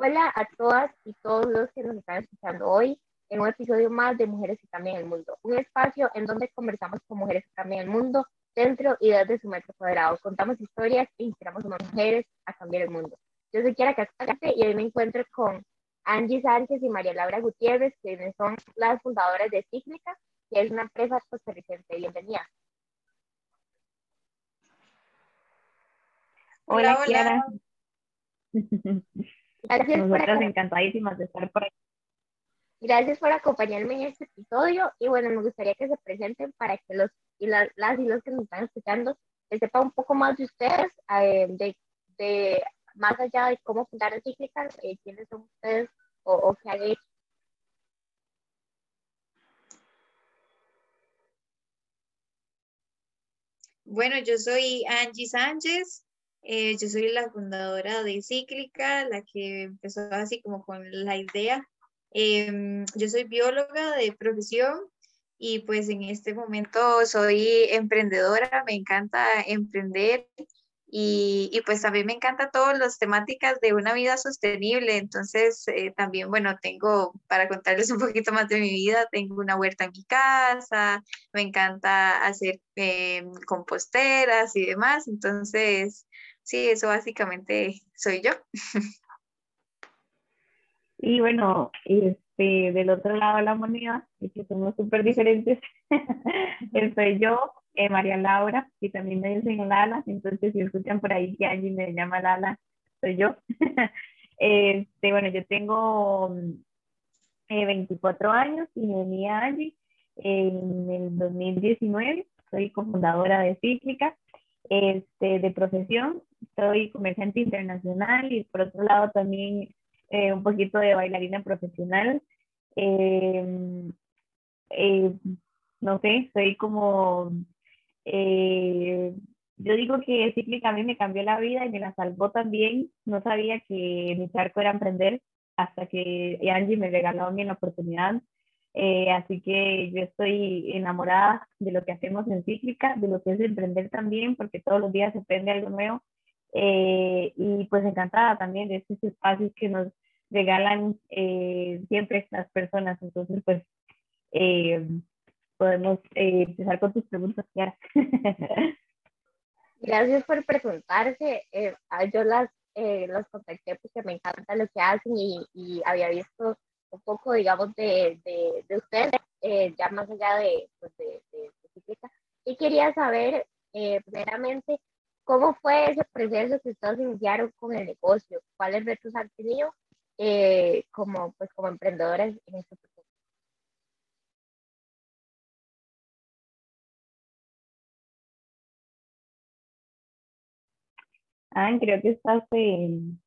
Hola a todas y todos los que nos están escuchando hoy en un episodio más de Mujeres que cambian el mundo, un espacio en donde conversamos con mujeres que cambian el mundo dentro y desde su metro cuadrado. Contamos historias e inspiramos a más mujeres a cambiar el mundo. Yo soy Kiara Cascante y hoy me encuentro con Angie Sánchez y María Laura Gutiérrez, quienes son las fundadoras de Cíclica, que es una empresa costarricense. Bienvenida. Hola, Kiara. Gracias Nosotras encantadísimas de estar por aquí. Gracias por acompañarme en este episodio y bueno, me gustaría que se presenten para que los y las, y los que nos están escuchando sepan un poco más de ustedes, eh, de, de, más allá de cómo fundar Cíclica, eh, quiénes son ustedes o, o qué han hecho. Bueno, yo soy Angie Sánchez, eh, yo soy la fundadora de Cíclica, la que empezó así como con la idea. Em, yo soy bióloga de profesión y pues en este momento soy emprendedora, me encanta emprender y, y pues también me encanta todas las temáticas de una vida sostenible. Entonces eh, también, bueno, tengo, para contarles un poquito más de mi vida, tengo una huerta en mi casa, me encanta hacer em, composteras y demás. Entonces, sí, eso básicamente soy yo. Y bueno, este, del otro lado de la moneda, que somos súper diferentes, soy yo, eh, María Laura, y también me dicen Lala, entonces si escuchan por ahí que alguien me llama Lala, soy yo. este, bueno, yo tengo 24 eh, años y me uní a Angie en el 2019, soy cofundadora de Cíclica, este, de profesión, soy comerciante internacional y por otro lado también eh, un poquito de bailarina profesional. Em, eh, no sé, soy como, eh, yo digo que Cíclica a mí me cambió la vida y me la salvó también. No sabía que mi charco era emprender hasta que Angie me regaló a mí la oportunidad. así que yo estoy enamorada de lo que hacemos en Cíclica, de lo que es emprender también, porque todos los días se aprende algo nueo eh, y pues encantada también de estos espacios que nos regalan eh, siempre las personas. Entonces, pues eh, podemos empezar con tus preguntas, Kiara. Gracias por preguntarse. yo las los contacté porque me encanta lo que hacen y, y había visto un poco, digamos, de, de, de ustedes, ya más allá de, pues de, de, y quería saber, primeramente, ¿Cómo fue ese proceso que ustedes iniciaron con el negocio? ¿Cuáles retos han tenido eh, como, pues, como emprendedores en este proceso? Ah, creo que estás en...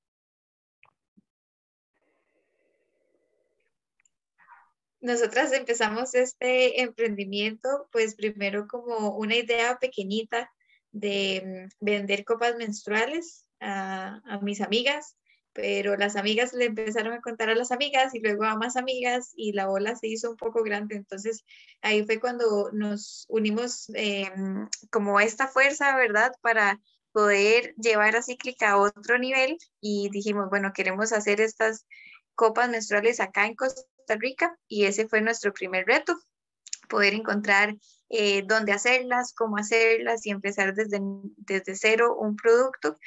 Nosotras empezamos este emprendimiento, pues primero como una idea pequeñita de mm, vender copas menstruales a, a, mis amigas, pero las amigas le empezaron a contar a las amigas y luego a más amigas y la ola se hizo un poco grande. Entonces ahí fue cuando nos unimos eh, como esta fuerza, ¿verdad? Para poder llevar a Cíclica a otro nivel y dijimos, bueno, queremos hacer estas copas menstruales acá en Costa Rica y ese fue nuestro primer reto, poder encontrar eh, dónde hacerlas, cómo hacerlas y empezar desde, desde cero un producto.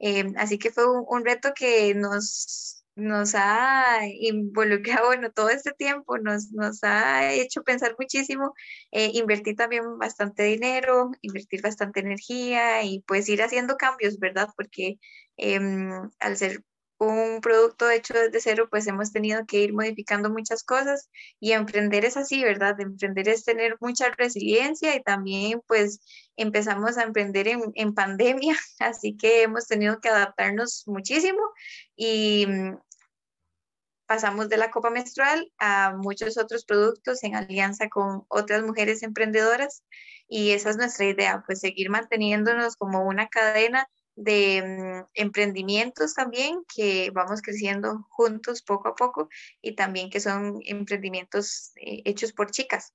Eh, así que fue un, reto que nos, nos ha involucrado, bueno, todo este tiempo, nos, nos ha hecho pensar muchísimo, eh, invertir también bastante dinero, invertir bastante energía y pues ir haciendo cambios, ¿verdad? Porque em, al ser un producto hecho desde cero, pues hemos tenido que ir modificando muchas cosas y emprender es así, ¿verdad? Emprender es tener mucha resiliencia y también pues empezamos a emprender en, en pandemia, así que hemos tenido que adaptarnos muchísimo y mm, pasamos de la copa menstrual a muchos otros productos en alianza con otras mujeres emprendedoras y esa es nuestra idea, pues seguir manteniéndonos como una cadena de mm, emprendimientos también que vamos creciendo juntos poco a poco y también que son emprendimientos eh, hechos por chicas.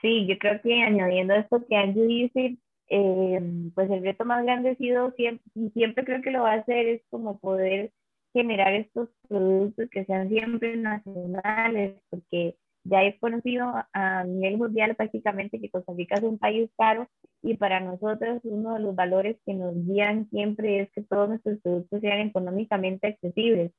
Sí, yo creo que añadiendo esto que Angie dice, eh, pues el reto más grande ha sido siempre, y siempre creo que lo va a hacer, es como poder generar estos productos que sean siempre nacionales, porque ya es conocido a nivel mundial prácticamente que Costa Rica es un país caro y para nosotros uno de los valores que nos guían siempre es que todos nuestros productos sean económicamente accesibles.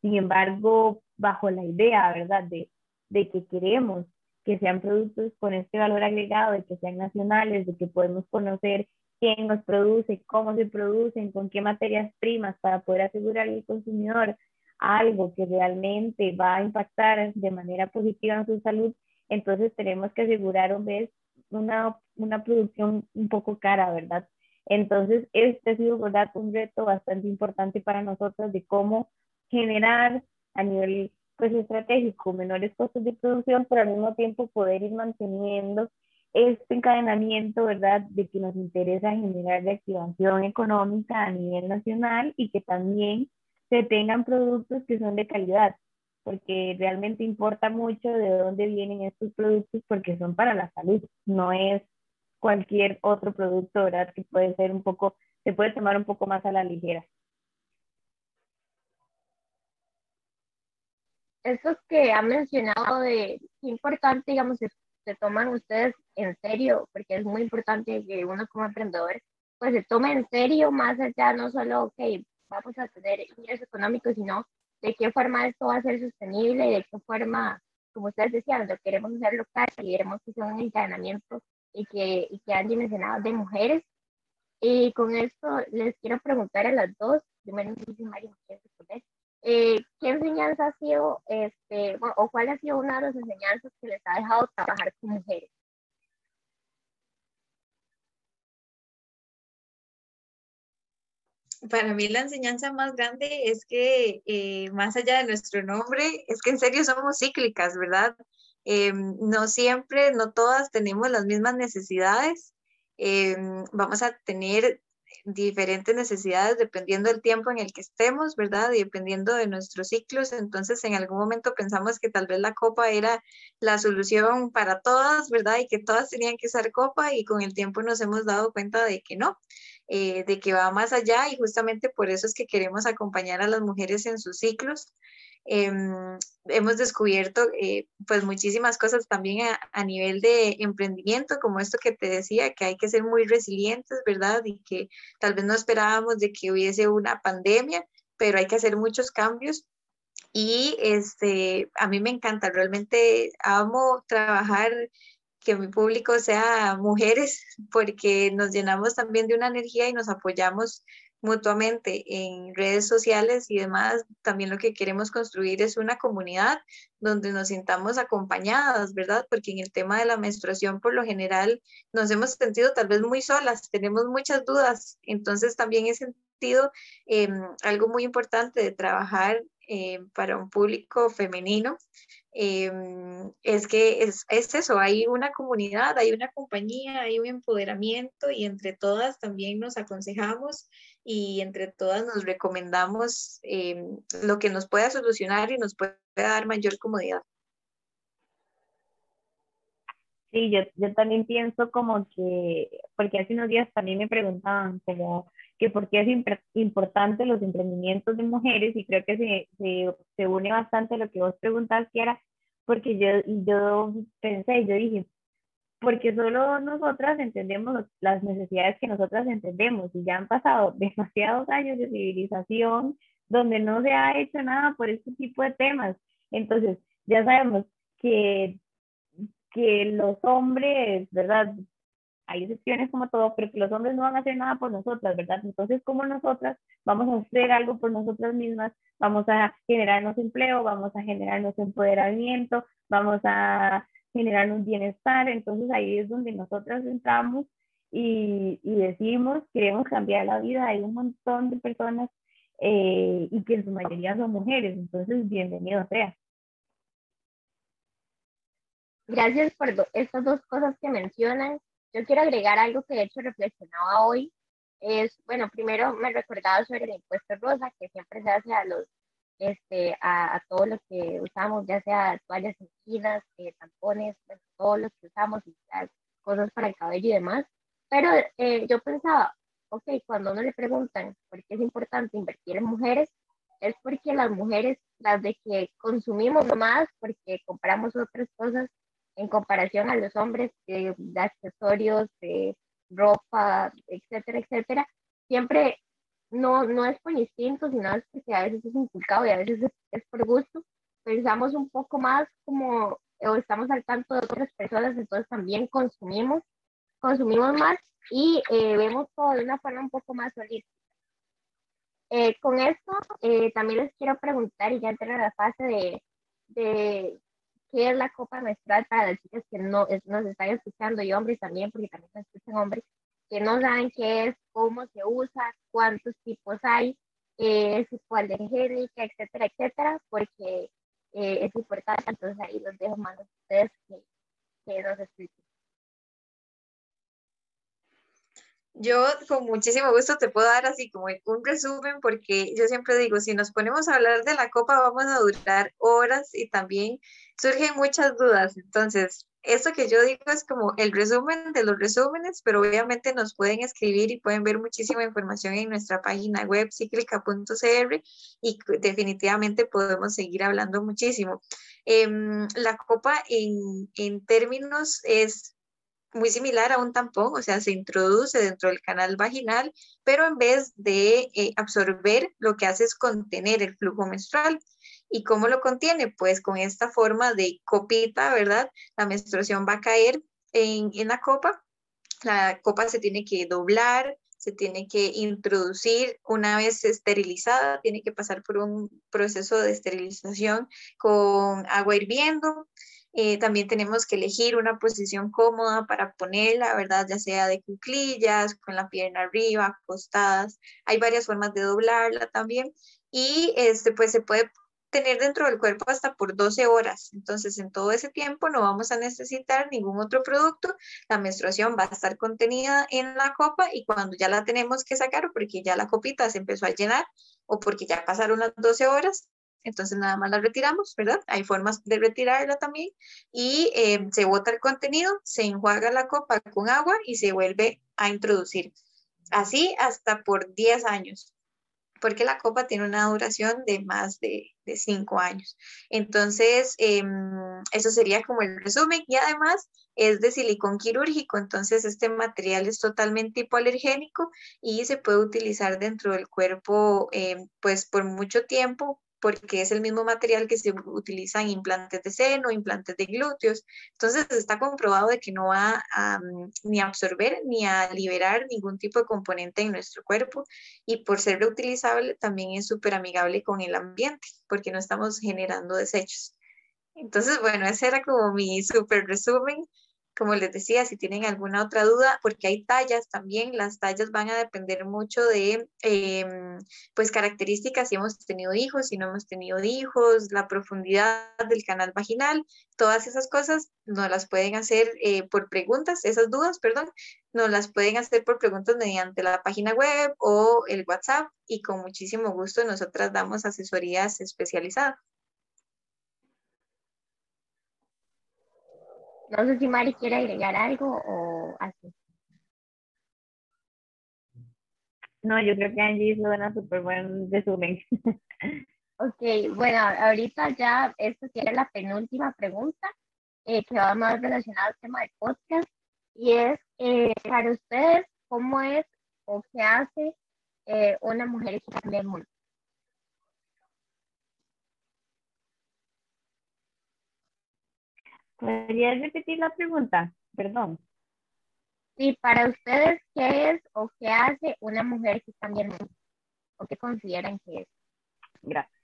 Sin embargo, bajo la idea, ¿verdad?, de, de que queremos que sean productos con este valor agregado, de que sean nacionales, de que podemos conocer quién los produce, cómo se producen, con qué materias primas para poder asegurar al consumidor algo que realmente va a impactar de manera positiva en su salud, entonces tenemos que asegurar una, una producción un poco cara, ¿verdad? Entonces, este ha sido ¿verdad? un reto bastante importante para nosotros de cómo generar a nivel pues, estratégico menores costos de producción, pero al mismo tiempo poder ir manteniendo este encadenamiento, ¿verdad?, de que nos interesa generar reactivación económica a nivel nacional y que también se tengan productos que son de calidad, porque realmente importa mucho de dónde vienen estos productos porque son para la salud, no es cualquier otro producto, ¿verdad?, que puede ser un poco, se puede tomar un poco más a la ligera. Eso que ha mencionado de qué importante, digamos, se toman ustedes en serio, porque es muy importante que uno como emprendedor pues se tome en serio más allá, no solo, ok, vamos a tener ingresos económicos, sino de qué forma esto va a ser sostenible y de qué forma, como ustedes decían, lo queremos hacer local y queremos que sea un encadenamiento y que, y que han dimensionado de mujeres. Y con esto les quiero preguntar a las dos, primero, responder? Eh, ¿Qué enseñanza ha sido, este, o cuál ha sido una de las enseñanzas que les ha dejado trabajar con mujeres? Para mí la enseñanza más grande es que eh, más allá de nuestro nombre, es que en serio somos cíclicas, ¿verdad? Em, no siempre, no todas tenemos las mismas necesidades. Em, vamos a tener diferentes necesidades dependiendo del tiempo en el que estemos, ¿verdad? Y dependiendo de nuestros ciclos. Entonces, en algún momento pensamos que tal vez la copa era la solución para todas, ¿verdad? Y que todas tenían que usar copa y con el tiempo nos hemos dado cuenta de que no, eh, de que va más allá y justamente por eso es que queremos acompañar a las mujeres en sus ciclos. Em, hemos descubierto eh, pues muchísimas cosas también a, nivel de emprendimiento, como esto que te decía, que hay que ser muy resilientes, ¿verdad? Y que tal vez no esperábamos de que hubiese una pandemia, pero hay que hacer muchos cambios. Y este, a mí me encanta, realmente amo trabajar que mi público sea mujeres, porque nos llenamos también de una energía y nos apoyamos mutuamente en redes sociales y demás, también lo que queremos construir es una comunidad donde nos sintamos acompañadas, ¿verdad? Porque en el tema de la menstruación, por lo general, nos hemos sentido tal vez muy solas, tenemos muchas dudas, entonces también he sentido em, algo muy importante de trabajar eh, para un público femenino Em, es que es, es, eso, hay una comunidad, hay una compañía, hay un empoderamiento y entre todas también nos aconsejamos y entre todas nos recomendamos em, lo que nos pueda solucionar y nos pueda dar mayor comodidad. Sí, yo, yo también pienso como que, porque hace unos días también me preguntaban como que por qué es importante los emprendimientos de mujeres y creo que se, se, se une bastante a lo que vos preguntaste, era porque yo, yo pensé, yo dije, porque solo nosotras entendemos las necesidades que nosotras entendemos y ya han pasado demasiados años de civilización donde no se ha hecho nada por este tipo de temas. Entonces, ya sabemos que, que los hombres, ¿verdad? Hay excepciones como todo, pero que los hombres no van a hacer nada por nosotras, ¿verdad? Entonces, como nosotras vamos a hacer algo por nosotras mismas, vamos a generarnos empleo, vamos a generarnos empoderamiento, vamos a generarnos bienestar, entonces ahí es donde nosotras entramos y, y decimos, queremos cambiar la vida, hay un montón de personas eh, y que en su mayoría son mujeres, entonces bienvenido sea. Gracias por estas dos cosas que mencionas yo quiero agregar algo que de hecho reflexionaba hoy. Es, bueno, primero me recordaba sobre el impuesto rosa, que siempre se hace a los, este, a, a todo que usamos, ya sea toallas sencillas, eh, tampones, todo lo que usamos, y cosas para el cabello y demás. Pero eh, yo pensaba, ok, cuando uno le preguntan por qué es importante invertir en mujeres, es porque las mujeres, las de que consumimos más, porque compramos otras cosas en comparación a los hombres, de accesorios, de ropa, etcétera, etcétera, siempre no, no es por instinto, sino es porque a veces es inculcado y a veces es, por gusto. Pensamos un poco más como, o estamos al tanto de otras personas, entonces también consumimos, consumimos más y eh, vemos todo de una forma un poco más holística. Eh, con esto, eh, también les quiero preguntar, y ya entrar a la fase de, de qué es la copa menstrual para las chicas que no nos están escuchando y hombres también, porque también nos escuchan hombres que no saben qué es, cómo se usa, cuántos tipos hay, eh, es hipoalergénica, etcétera, etcétera, porque eh, es importante. Entonces ahí los dejo más a ustedes que, que nos expliquen. Yo con muchísimo gusto te puedo dar así como un resumen porque yo siempre digo, si nos ponemos a hablar de la copa vamos a durar horas y también surgen muchas dudas. Entonces, esto que yo digo es como el resumen de los resúmenes, pero obviamente nos pueden escribir y pueden ver muchísima información en nuestra página web cíclica.cr y definitivamente podemos seguir hablando muchísimo. Em, la copa en, en términos es muy similar a un tampón, o sea, se introduce dentro del canal vaginal, pero en vez de eh, absorber, lo que hace es contener el flujo menstrual. ¿Y cómo lo contiene? Pues con esta forma de copita, ¿verdad? La menstruación va a caer en, en la copa, la copa se tiene que doblar, se tiene que introducir una vez esterilizada, tiene que pasar por un proceso de esterilización con agua hirviendo, eh, también tenemos que elegir una posición cómoda para ponerla, ¿verdad? Ya sea de cuclillas, con la pierna arriba, acostadas. Hay varias formas de doblarla también. Y este, pues se puede tener dentro del cuerpo hasta por 12 horas. Entonces, en todo ese tiempo no vamos a necesitar ningún otro producto. La menstruación va a estar contenida en la copa y cuando ya la tenemos que sacar, porque ya la copita se empezó a llenar o porque ya pasaron las 12 horas, entonces nada más la retiramos, ¿verdad? Hay formas de retirarla también y eh, se bota el contenido, se enjuaga la copa con agua y se vuelve a introducir. Así hasta por 10 años, porque la copa tiene una duración de más de, de 5 años. Entonces, em, eso sería como el resumen y además es de silicón quirúrgico, entonces este material es totalmente hipoalergénico y se puede utilizar dentro del cuerpo em, pues por mucho tiempo porque es el mismo material que se utiliza en implantes de seno, implantes de glúteos. Entonces está comprobado de que no va a, mm, ni a absorber ni a liberar ningún tipo de componente en nuestro cuerpo y por ser reutilizable también es súper amigable con el ambiente porque no estamos generando desechos. Entonces, bueno, ese era como mi súper resumen como les decía, si tienen alguna otra duda, porque hay tallas también, las tallas van a depender mucho de, em, pues, características, si hemos tenido hijos, si no hemos tenido hijos, la profundidad del canal vaginal, todas esas cosas nos las pueden hacer eh, por preguntas, esas dudas, perdón, nos las pueden hacer por preguntas mediante la página web o el WhatsApp y con muchísimo gusto nosotras damos asesorías especializadas. No sé si Mari quiere agregar algo o así. No, yo creo que Angie hizo una súper buen resumen. ok, bueno, ahorita ya esta sería la penúltima pregunta eh, que va más relacionada al tema del podcast y es eh, para ustedes, ¿cómo es o qué hace eh, una mujer que cambia el mundo? ¿Podrías repetir la pregunta? Perdón. Sí, para ustedes, ¿qué es o qué hace una mujer que cambia el mundo? ¿O qué consideran que es? Gracias.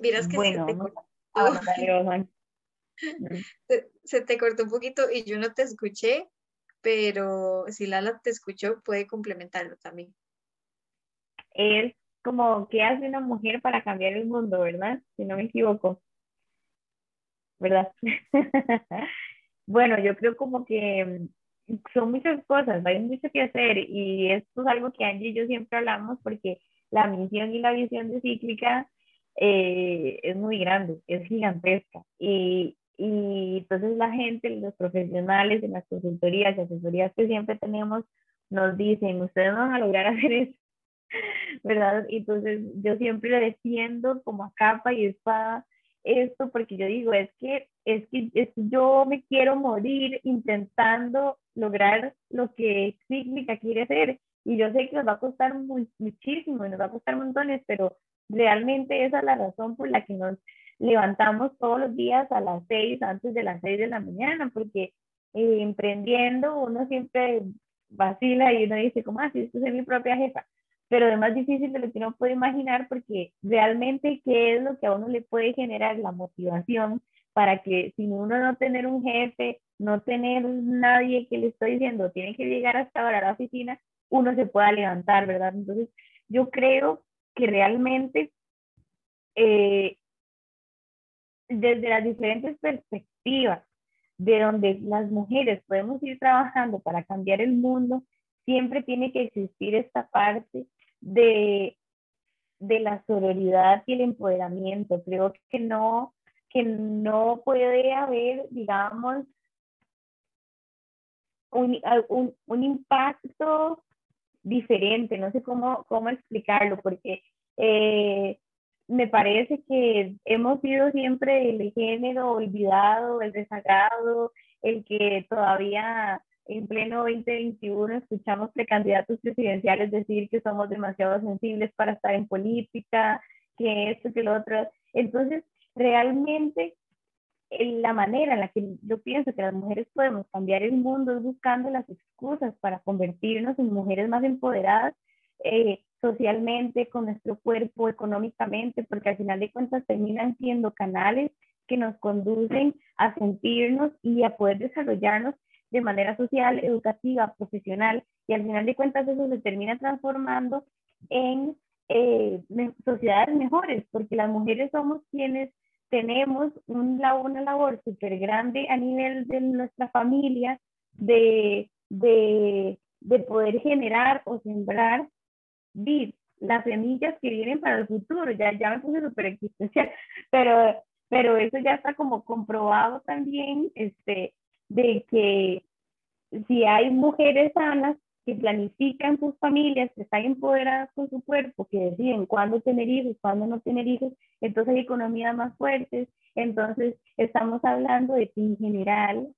Miras que bueno, se, se te cortó un poquito y yo no te escuché, pero si Lala te escuchó, puede complementarlo también. Es como qué hace una mujer para cambiar el mundo, ¿verdad? Si no me equivoco. ¿Verdad? bueno, yo creo como que mm, son muchas cosas, hay mucho que hacer y esto es algo que Angie y yo siempre hablamos porque la misión y la visión de Cíclica eh, es muy grande, es gigantesca y, y entonces la gente, los profesionales en las consultorías y asesorías que siempre tenemos nos dicen, ustedes no van a lograr hacer eso, ¿verdad? Entonces yo siempre defiendo como a capa y espada esto porque yo digo, es que, es que yo me quiero morir intentando lograr lo que Significa quiere hacer y yo sé que nos va a costar muchísimo y nos va a costar montones, pero realmente esa es la razón por la que nos levantamos todos los días a las seis, antes de las seis de la mañana, porque eh, emprendiendo uno siempre vacila y uno dice, ¿cómo así? Esto es mi propia jefa. Pero es más difícil de lo que uno puede imaginar porque realmente qué es lo que a uno le puede generar la motivación para que sin uno no tener un jefe, no tener nadie que le estoy diciendo, tiene que llegar hasta ahora a la oficina, uno se pueda levantar, ¿verdad? Entonces, yo creo que realmente eh, desde las diferentes perspectivas de donde las mujeres podemos ir trabajando para cambiar el mundo, siempre tiene que existir esta parte de, de la sororidad y el empoderamiento. Creo que no, que no puede haber, digamos, un, un, un impacto diferente, no sé cómo, cómo explicarlo, porque eh, me parece que hemos sido siempre el género olvidado, el desagrado, el que todavía en pleno 2021 escuchamos precandidatos presidenciales decir que somos demasiado sensibles para estar en política, que esto, que lo otro. Entonces, realmente la manera en la que yo pienso que las mujeres podemos cambiar el mundo es buscando las excusas para convertirnos en mujeres más empoderadas eh, socialmente, con nuestro cuerpo, económicamente, porque al final de cuentas terminan siendo canales que nos conducen a sentirnos y a poder desarrollarnos de manera social, educativa, profesional, y al final de cuentas eso se termina transformando en eh, sociedades mejores, porque las mujeres somos quienes tenemos una labor súper grande a nivel de nuestra familia de, de, de poder generar o sembrar las semillas que vienen para el futuro. Ya, ya me puse súper existencial, pero, pero eso ya está como comprobado también, este, de que si hay mujeres sanas que planifican sus familias, que están empoderadas con su cuerpo, que deciden cuándo tener hijos, cuándo no tener hijos, entonces hay economías más fuertes, entonces estamos hablando de que en general,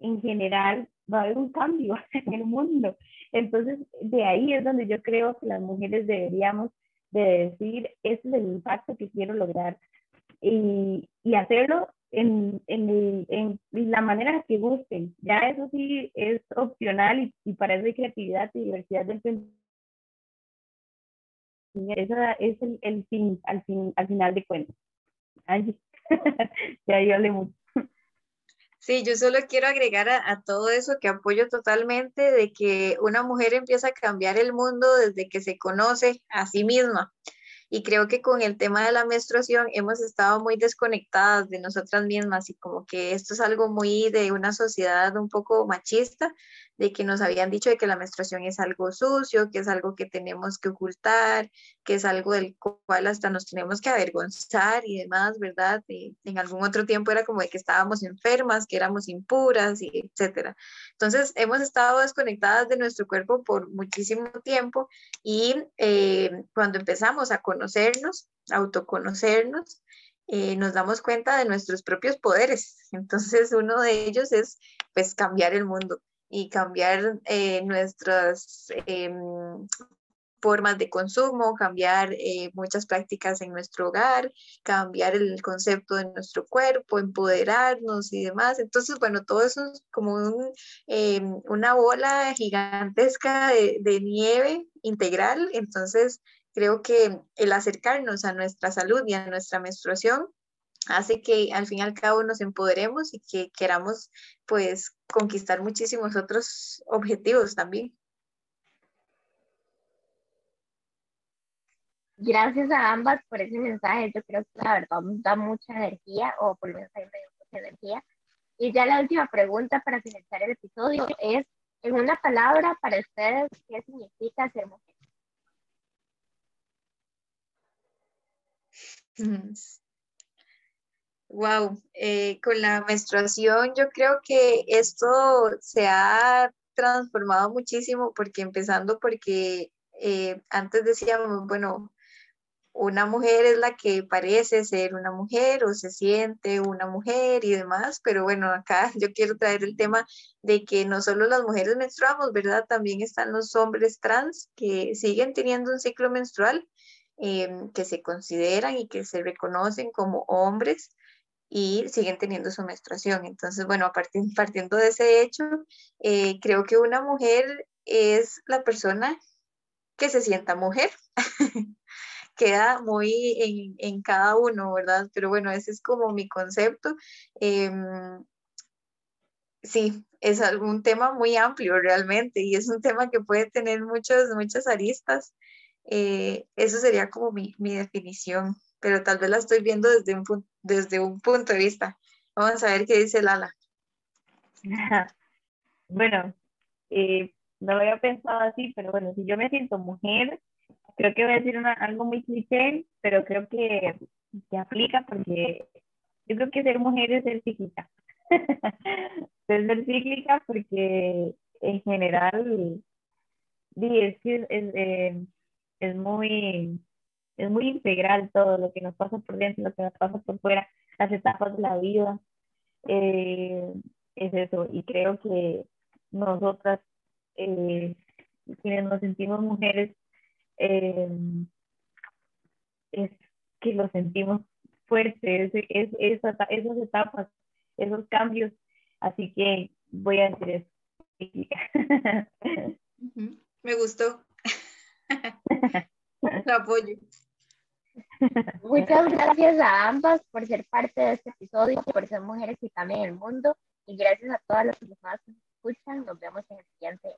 en general va a haber un cambio en el mundo. Entonces, de ahí es donde yo creo que las mujeres deberíamos de decir, este es el impacto que quiero lograr y, y hacerlo en, en, en, la manera que gusten. Ya eso sí es opcional y, y para eso hay creatividad y diversidad del pensamiento. Ese es el, el, fin, al, fin, al final de cuentas. Ay, ya yo hablé mucho. Sí, yo solo quiero agregar a, a, todo eso que apoyo totalmente de que una mujer empieza a cambiar el mundo desde que se conoce a sí misma. Y creo que con el tema de la menstruación hemos estado muy desconectadas de nosotras mismas y como que esto es algo muy de una sociedad un poco machista de que nos habían dicho de que la menstruación es algo sucio, que es algo que tenemos que ocultar, que es algo del cual hasta nos tenemos que avergonzar y demás, ¿verdad? Y en algún otro tiempo era como de que estábamos enfermas, que éramos impuras y etcétera. Entonces, hemos estado desconectadas de nuestro cuerpo por muchísimo tiempo y eh, cuando empezamos a conocernos, autoconocernos, eh, nos damos cuenta de nuestros propios poderes. Entonces, uno de ellos es pues cambiar el mundo y cambiar eh, nuestras em, formas de consumo, cambiar eh, muchas prácticas en nuestro hogar, cambiar el concepto de nuestro cuerpo, empoderarnos y demás. Entonces, bueno, todo eso es como un, una bola gigantesca de nieve integral. Entonces, creo que el acercarnos a nuestra salud y a nuestra menstruación hace que al fin y al cabo nos empoderemos y que queramos pues conquistar muchísimos otros objetivos también. Gracias a ambas por ese mensaje. Yo creo que la verdad da mucha energía, o por lo menos me da mucha energía. Y ya la última pregunta para finalizar el episodio es, en una palabra para ustedes, ¿qué significa ser mujer? Wow, eh, con la menstruación yo creo que esto se ha transformado muchísimo porque empezando porque eh, antes decíamos, bueno, una mujer es la que parece ser una mujer o se siente una mujer y demás, pero bueno, acá yo quiero traer el tema de que no solo las mujeres menstruamos, ¿verdad? También están los hombres trans que siguen teniendo un ciclo menstrual, em, que se consideran y que se reconocen como hombres y siguen teniendo su menstruación. Entonces, bueno, partiendo de ese hecho, eh, creo que una mujer es la persona que se sienta mujer. queda muy en, cada uno, ¿verdad? Pero bueno, ese es como mi concepto. Em, sí, es algún tema muy amplio realmente y es un tema que puede tener muchas, muchas aristas. Eh, eso sería como mi, definición, pero tal vez la estoy viendo desde un, desde un punto de vista. Vamos a ver qué dice Lala. Bueno, eh, no lo había pensado así, pero bueno, si yo me siento mujer, creo que voy a decir algo muy cliché, pero creo que, que aplica porque yo creo que ser mujer es ser cíclica. es ser cíclica porque en general eh, es, muy es muy integral todo lo que nos pasa por dentro, lo que nos pasa por fuera, las etapas de la vida. Eh, es eso, y creo que nosotras, eh, quienes nos sentimos mujeres, eh, es que lo sentimos fuerte, es, es, esas, esas etapas, esos cambios. Así que voy a decir eso. Me gustó. Lo apoyo. Muchas gracias a ambas por ser parte de este episodio, por ser mujeres y también el mundo. Y gracias a todas las personas que nos escuchan. Nos vemos en el siguiente